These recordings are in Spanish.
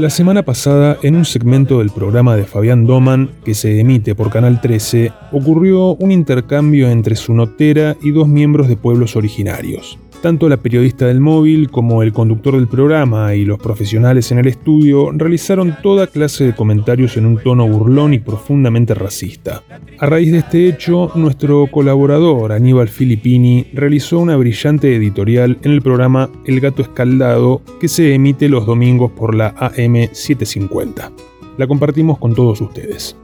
La semana pasada, en un segmento del programa de Fabián Doman, que se emite por Canal 13, ocurrió un intercambio entre su notera y dos miembros de pueblos originarios. Tanto la periodista del móvil como el conductor del programa y los profesionales en el estudio realizaron toda clase de comentarios en un tono burlón y profundamente racista. A raíz de este hecho, nuestro colaborador Aníbal Filippini realizó una brillante editorial en el programa El Gato Escaldado que se emite los domingos por la AM 750. La compartimos con todos ustedes.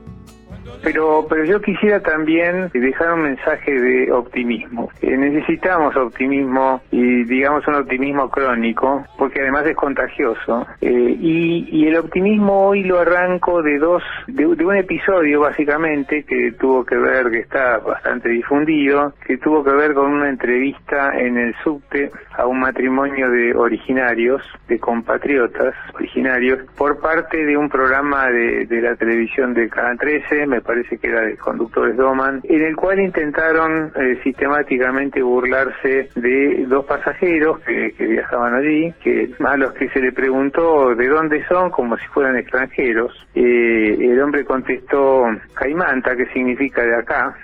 Pero, pero yo quisiera también dejar un mensaje de optimismo. Eh, necesitamos optimismo y digamos un optimismo crónico, porque además es contagioso. Eh, y, y, el optimismo hoy lo arranco de dos, de, un episodio básicamente que tuvo que ver, que está bastante difundido, que tuvo que ver con una entrevista en el subte a un matrimonio de originarios, de compatriotas originarios, por parte de un programa de, de la televisión de Canal 13, me parece parece que era de conductores Doman, en el cual intentaron eh, sistemáticamente burlarse de dos pasajeros que, viajaban allí, que a los que se le preguntó de dónde son, como si fueran extranjeros. Eh, el hombre contestó Caimanta, que significa de acá,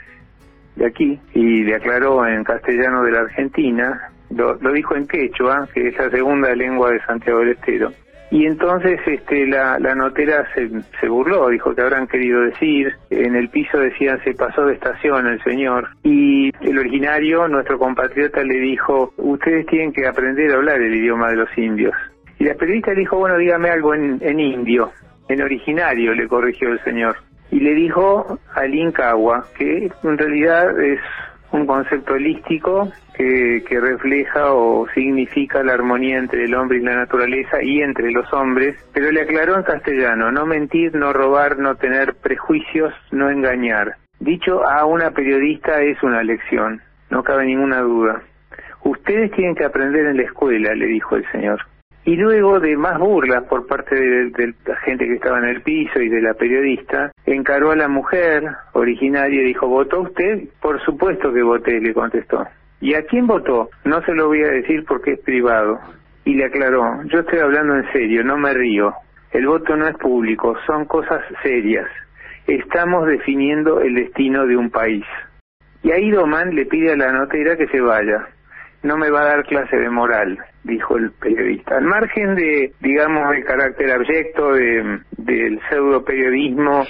de aquí, y le aclaró en castellano de la Argentina, lo dijo en quechua, que es la segunda lengua de Santiago del Estero. Y entonces este, la, la notera se, se, burló, dijo que habrán querido decir, en el piso decían se pasó de estación el señor, y el originario, nuestro compatriota, le dijo, ustedes tienen que aprender a hablar el idioma de los indios. Y la periodista le dijo, bueno, dígame algo en, en indio, en originario, le corrigió el señor. Y le dijo al Incagua, que en realidad es un concepto holístico que, que, refleja o significa la armonía entre el hombre y la naturaleza y entre los hombres, pero le aclaró en castellano, no mentir, no robar, no tener prejuicios, no engañar. Dicho a una periodista es una lección, no cabe ninguna duda. Ustedes tienen que aprender en la escuela, le dijo el señor. Y luego de más burlas por parte de, la gente que estaba en el piso y de la periodista, encaró a la mujer originaria y dijo, ¿votó usted? Por supuesto que voté, le contestó. ¿Y a quién votó? No se lo voy a decir porque es privado. Y le aclaró, yo estoy hablando en serio, no me río. El voto no es público, son cosas serias. Estamos definiendo el destino de un país. Y ahí Domán le pide a la notera que se vaya no me va a dar clase de moral, dijo el periodista. Al margen de, digamos, el carácter abyecto de, del pseudo periodismo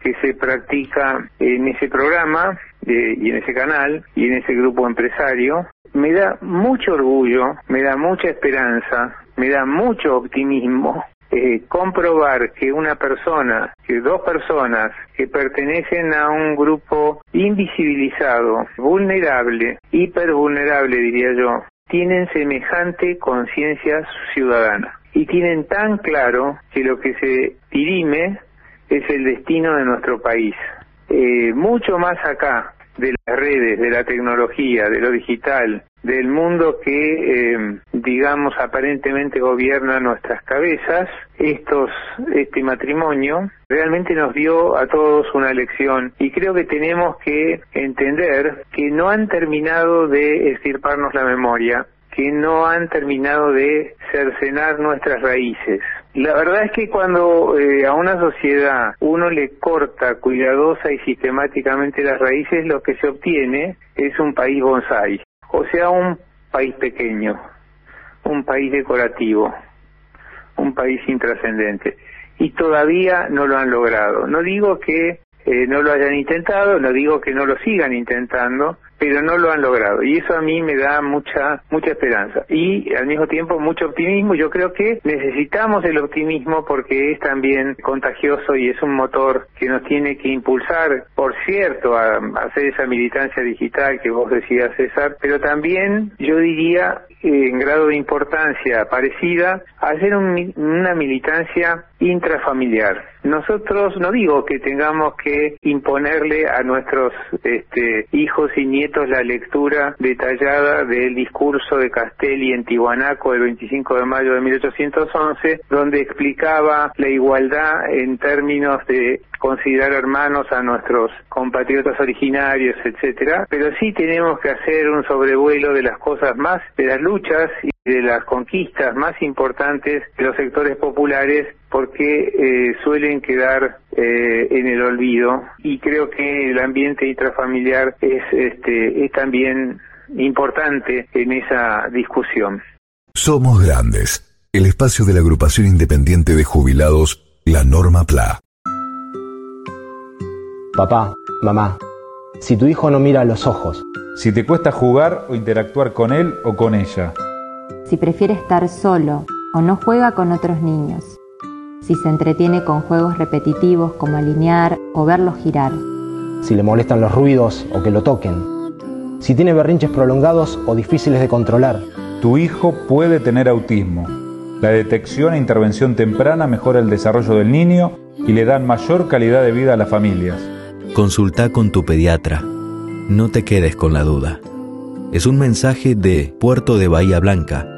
que se practica en ese programa y en ese canal y en ese grupo empresario, me da mucho orgullo, me da mucha esperanza, me da mucho optimismo eh, comprobar que una persona, que dos personas que pertenecen a un grupo invisibilizado, vulnerable, hipervulnerable diría yo, tienen semejante conciencia ciudadana. Y tienen tan claro que lo que se dirime es el destino de nuestro país. Eh, mucho más acá de las redes, de la tecnología, de lo digital, del mundo que, eh, digamos, aparentemente gobierna nuestras cabezas, estos, este matrimonio realmente nos dio a todos una lección y creo que tenemos que entender que no han terminado de estirparnos la memoria, que no han terminado de cercenar nuestras raíces. La verdad es que cuando eh, a una sociedad uno le corta cuidadosa y sistemáticamente las raíces, lo que se obtiene es un país bonsai, o sea, un país pequeño, un país decorativo, un país intrascendente. Y todavía no lo han logrado. No digo que eh, no lo hayan intentado, no digo que no lo sigan intentando, pero no lo han logrado. Y eso a mí me da mucha mucha esperanza. Y al mismo tiempo mucho optimismo. Yo creo que necesitamos el optimismo porque es también contagioso y es un motor que nos tiene que impulsar por cierto a, hacer esa militancia digital que vos decías César. Pero también yo diría en grado de importancia parecida a hacer una militancia intrafamiliar. Nosotros no digo que tengamos que imponerle a nuestros este, hijos y nietos la lectura detallada del discurso de Castelli en Tihuanaco el 25 de mayo de 1811, donde explicaba la igualdad en términos de considerar hermanos a nuestros compatriotas originarios, etcétera, pero sí tenemos que hacer un sobrevuelo de las cosas más, de las luchas y de las conquistas más importantes de los sectores populares porque eh, suelen quedar eh, en el olvido y creo que el ambiente intrafamiliar es este es también importante en esa discusión. Somos grandes. El espacio de la agrupación independiente de jubilados, la Norma PLA. Papá, mamá, si tu hijo no mira a los ojos, si te cuesta jugar o interactuar con él o con ella, si prefiere estar solo o no juega con otros niños, si se entretiene con juegos repetitivos como alinear o verlos girar, si le molestan los ruidos o que lo toquen, si tiene berrinches prolongados o difíciles de controlar. Tu hijo puede tener autismo. La detección e intervención temprana mejora el desarrollo del niño y le dan mayor calidad de vida a las familias. Consulta con tu pediatra. No te quedes con la duda. Es un mensaje de Puerto de Bahía Blanca,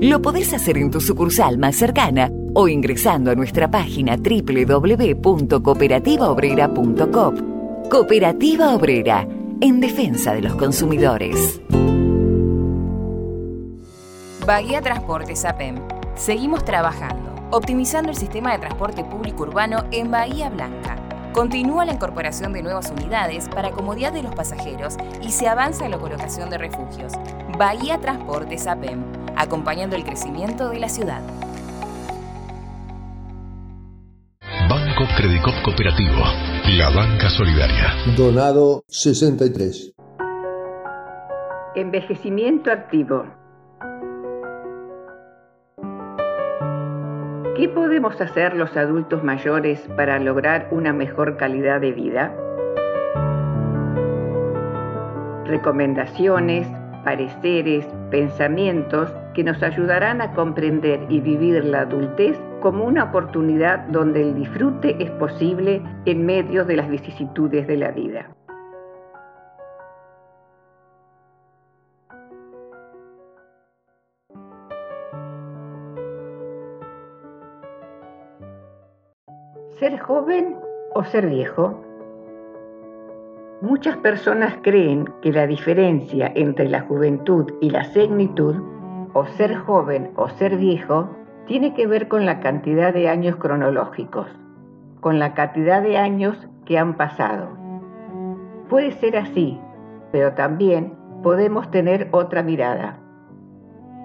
Lo podés hacer en tu sucursal más cercana o ingresando a nuestra página www.cooperativaobrera.com. Cooperativa Obrera, en defensa de los consumidores. Bahía Transportes APEM. Seguimos trabajando, optimizando el sistema de transporte público urbano en Bahía Blanca Continúa la incorporación de nuevas unidades para comodidad de los pasajeros y se avanza en la colocación de refugios. Bahía Transportes APEM, acompañando el crecimiento de la ciudad. Banco Credicop Cooperativo, la banca solidaria. Donado 63. Envejecimiento activo ¿Qué podemos hacer los adultos mayores para lograr una mejor calidad de vida? Recomendaciones, pareceres, pensamientos que nos ayudarán a comprender y vivir la adultez como una oportunidad donde el disfrute es posible en medio de las vicisitudes de la vida. ¿Ser joven o ser viejo? Muchas personas creen que la diferencia entre la juventud y la segnitud, o ser joven o ser viejo, tiene que ver con la cantidad de años cronológicos, con la cantidad de años que han pasado. Puede ser así, pero también podemos tener otra mirada.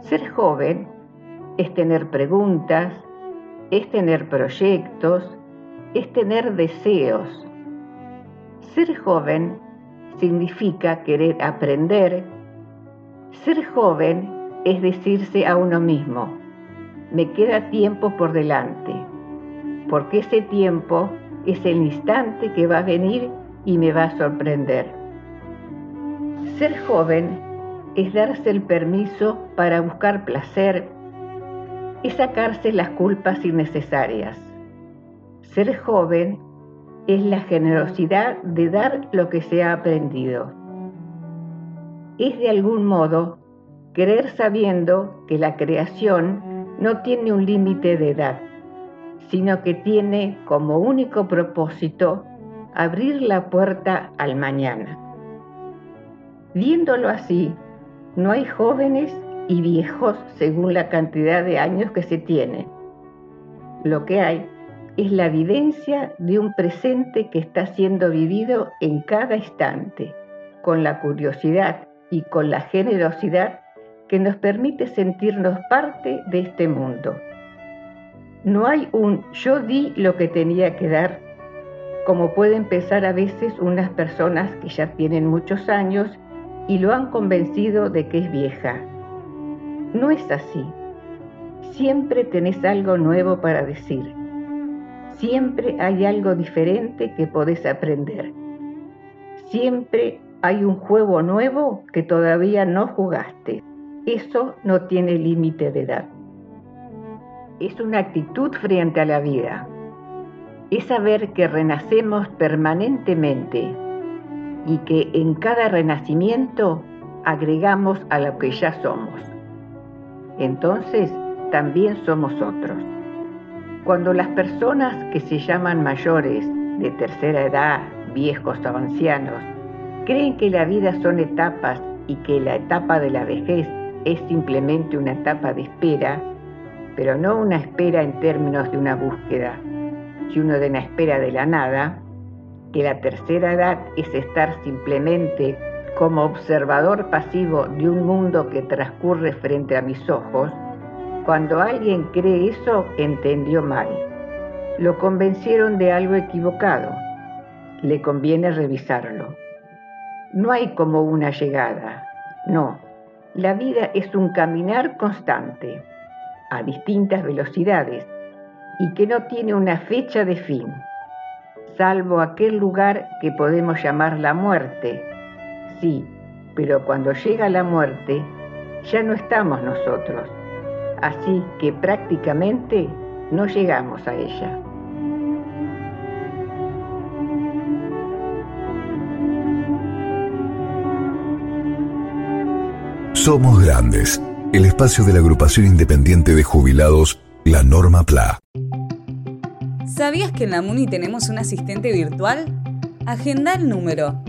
Ser joven es tener preguntas, es tener proyectos, es tener deseos. Ser joven significa querer aprender. Ser joven es decirse a uno mismo, me queda tiempo por delante, porque ese tiempo es el instante que va a venir y me va a sorprender. Ser joven es darse el permiso para buscar placer, es sacarse las culpas innecesarias. Ser joven es la generosidad de dar lo que se ha aprendido. Es de algún modo querer sabiendo que la creación no tiene un límite de edad, sino que tiene como único propósito abrir la puerta al mañana. Viéndolo así, no hay jóvenes y viejos según la cantidad de años que se tiene. Lo que hay es la evidencia de un presente que está siendo vivido en cada instante, con la curiosidad y con la generosidad que nos permite sentirnos parte de este mundo. No hay un yo di lo que tenía que dar, como pueden pensar a veces unas personas que ya tienen muchos años y lo han convencido de que es vieja. No es así. Siempre tenés algo nuevo para decir. Siempre hay algo diferente que podés aprender. Siempre hay un juego nuevo que todavía no jugaste. Eso no tiene límite de edad. Es una actitud frente a la vida. Es saber que renacemos permanentemente y que en cada renacimiento agregamos a lo que ya somos. Entonces también somos otros. Cuando las personas que se llaman mayores, de tercera edad, viejos o ancianos, creen que la vida son etapas y que la etapa de la vejez es simplemente una etapa de espera, pero no una espera en términos de una búsqueda, sino de una espera de la nada, que la tercera edad es estar simplemente como observador pasivo de un mundo que transcurre frente a mis ojos, cuando alguien cree eso, entendió mal. Lo convencieron de algo equivocado. Le conviene revisarlo. No hay como una llegada, no, la vida es un caminar constante, a distintas velocidades, y que no tiene una fecha de fin, salvo aquel lugar que podemos llamar la muerte. Sí, pero cuando llega la muerte, ya no estamos nosotros, así que prácticamente no llegamos a ella. Somos Grandes, el espacio de la agrupación independiente de jubilados, la Norma PLA. ¿Sabías que en la MUNI tenemos un asistente virtual? Agenda el número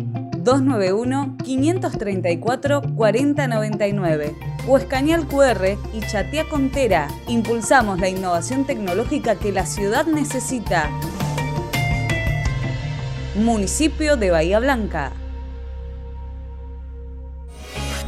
291-534-4099 o escanea el QR y chatea con Tera. Impulsamos la innovación tecnológica que la ciudad necesita. Municipio de Bahía Blanca.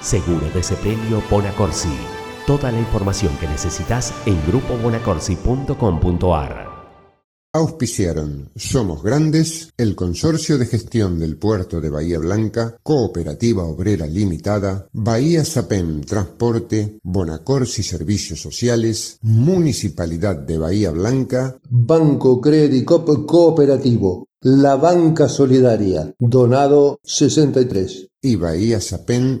Seguro de Sepelio Bonacorsi. Toda la información que necesitas en grupobonacorsi.com.ar. Auspiciaron Somos Grandes, el Consorcio de Gestión del Puerto de Bahía Blanca, Cooperativa Obrera Limitada, Bahía Sapem Transporte, Bonacorsi Servicios Sociales, Municipalidad de Bahía Blanca, Banco Crédito Cooperativo, La Banca Solidaria, Donado 63. y Bahía Sapén